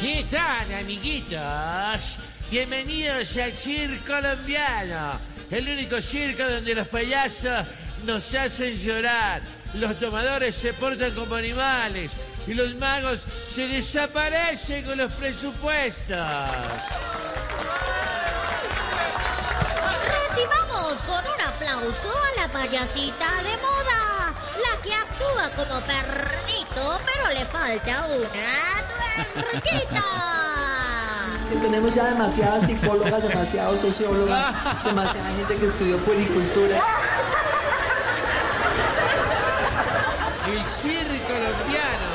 ¿Qué tal, amiguitos? Bienvenidos al Circo Colombiano, el único circo donde los payasos nos hacen llorar, los tomadores se portan como animales y los magos se desaparecen con los presupuestos. Recibamos con un aplauso a la payasita de moda, la que actúa como perrito, pero le falta una. Que tenemos ya demasiadas psicólogas, demasiados sociólogas, demasiada gente que estudió puericultura. El circo colombiano,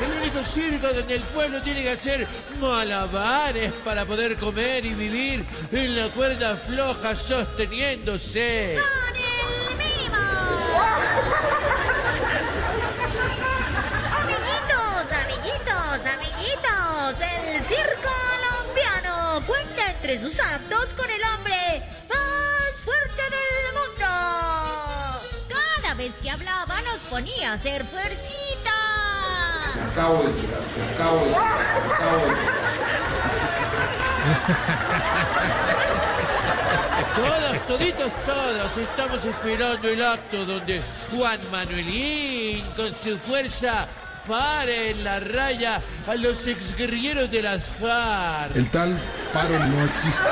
el único circo donde el pueblo tiene que hacer malabares para poder comer y vivir en la cuerda floja sosteniéndose. ¡Con el mínimo! Entre sus actos con el hombre más fuerte del mundo. Cada vez que hablaba nos ponía a hacer fuercita. acabo de tirar, acabo de tirar, acabo de tirar. Todos, toditos, todos estamos esperando el acto donde Juan Manuelín con su fuerza pare en la raya a los exguerrilleros de las FARC. El tal paro no existe.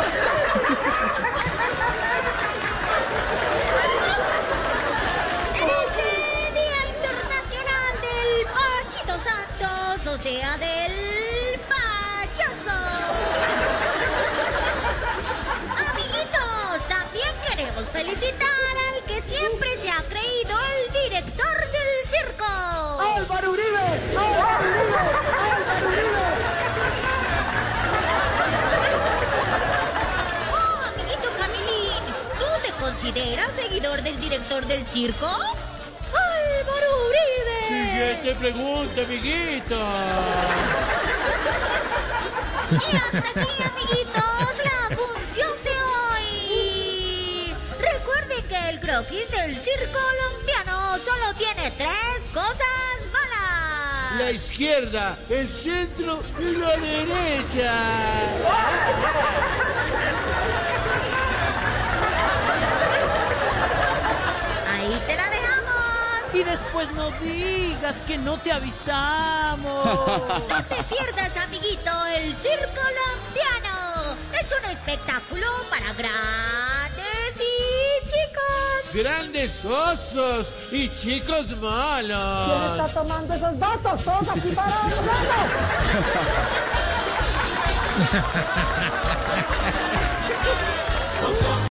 En este Día Internacional del Pachito Santos, o sea, del consideras seguidor del director del circo? ¡Álvaro Uribe! Siguiente pregunta, amiguito. Y hasta aquí, amiguitos, la función de hoy. Recuerden que el croquis del circo colombiano solo tiene tres cosas malas. La izquierda, el centro y la derecha. Ahí te la dejamos. Después no digas que no te avisamos. No te pierdas, amiguito, el circo colombiano. Es un espectáculo para grandes y chicos. Grandes osos y chicos ¿Quién malos. está tomando esos datos? Todos aquí parados.